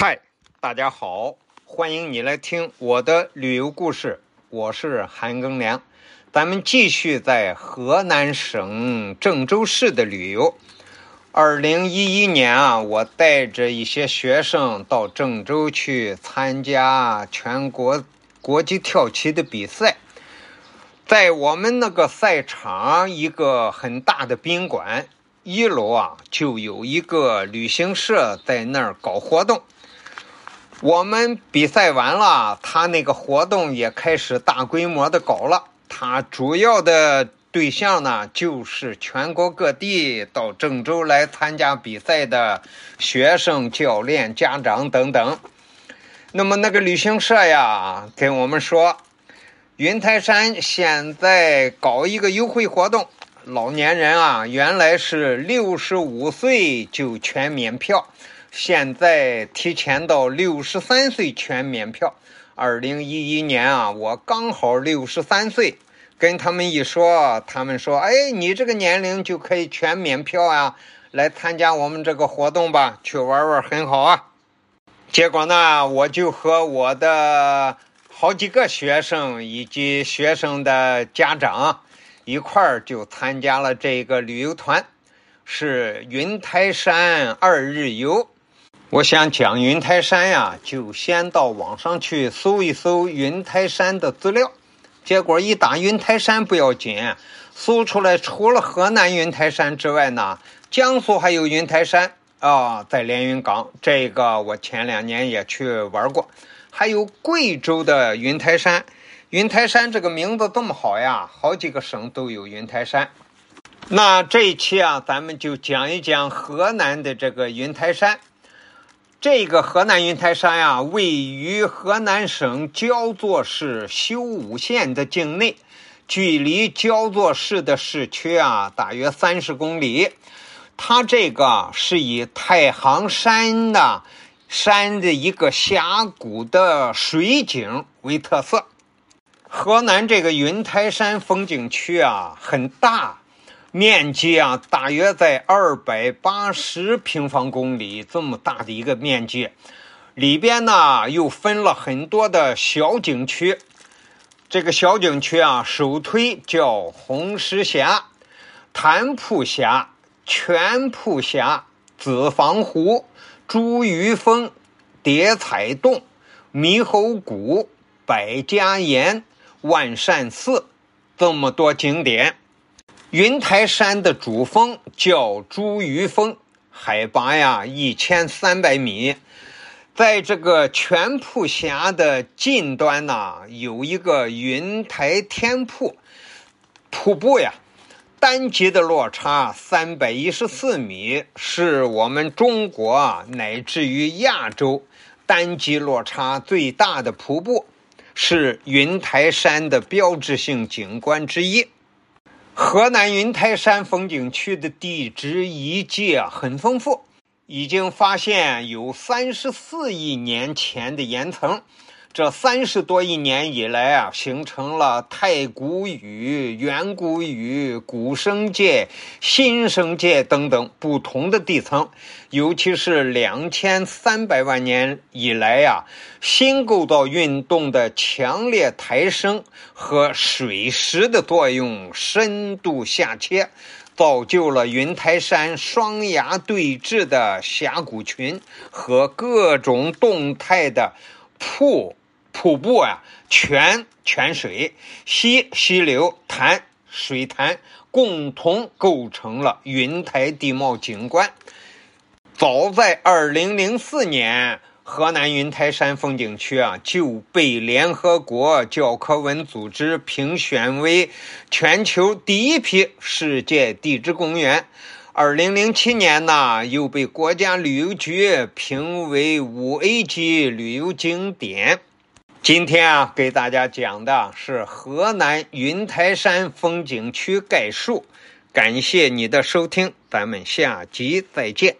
嗨，大家好，欢迎你来听我的旅游故事，我是韩庚良。咱们继续在河南省郑州市的旅游。二零一一年啊，我带着一些学生到郑州去参加全国国际跳棋的比赛。在我们那个赛场，一个很大的宾馆一楼啊，就有一个旅行社在那儿搞活动。我们比赛完了，他那个活动也开始大规模的搞了。他主要的对象呢，就是全国各地到郑州来参加比赛的学生、教练、家长等等。那么那个旅行社呀，跟我们说，云台山现在搞一个优惠活动，老年人啊，原来是六十五岁就全免票。现在提前到六十三岁全免票。二零一一年啊，我刚好六十三岁，跟他们一说，他们说：“哎，你这个年龄就可以全免票啊，来参加我们这个活动吧，去玩玩很好啊。”结果呢，我就和我的好几个学生以及学生的家长一块儿就参加了这个旅游团，是云台山二日游。我想讲云台山呀，就先到网上去搜一搜云台山的资料。结果一打云台山不要紧，搜出来除了河南云台山之外呢，江苏还有云台山啊，在连云港。这个我前两年也去玩过。还有贵州的云台山，云台山这个名字这么好呀，好几个省都有云台山。那这一期啊，咱们就讲一讲河南的这个云台山。这个河南云台山呀，位于河南省焦作市修武县的境内，距离焦作市的市区啊，大约三十公里。它这个是以太行山的山的一个峡谷的水景为特色。河南这个云台山风景区啊，很大。面积啊，大约在二百八十平方公里这么大的一个面积，里边呢又分了很多的小景区。这个小景区啊，首推叫红石峡、潭瀑峡、全瀑峡、子房湖、茱萸峰、叠彩洞、猕猴谷、百家岩、万善寺，这么多景点。云台山的主峰叫茱萸峰，海拔呀一千三百米。在这个全瀑峡的近端呢，有一个云台天瀑瀑布呀，单级的落差三百一十四米，是我们中国乃至于亚洲单级落差最大的瀑布，是云台山的标志性景观之一。河南云台山风景区的地质遗迹很丰富，已经发现有三十四亿年前的岩层。这三十多亿年以来啊，形成了太古宇、远古宇、古生界、新生界等等不同的地层。尤其是两千三百万年以来呀，新构造运动的强烈抬升和水蚀的作用深度下切，造就了云台山双崖对峙的峡谷群和各种动态的瀑。瀑布啊，泉泉水、溪溪流、潭水潭，共同构成了云台地貌景观。早在二零零四年，河南云台山风景区啊就被联合国教科文组织评选为全球第一批世界地质公园。二零零七年呢，又被国家旅游局评为五 A 级旅游景点。今天啊，给大家讲的是河南云台山风景区概述。感谢你的收听，咱们下集再见。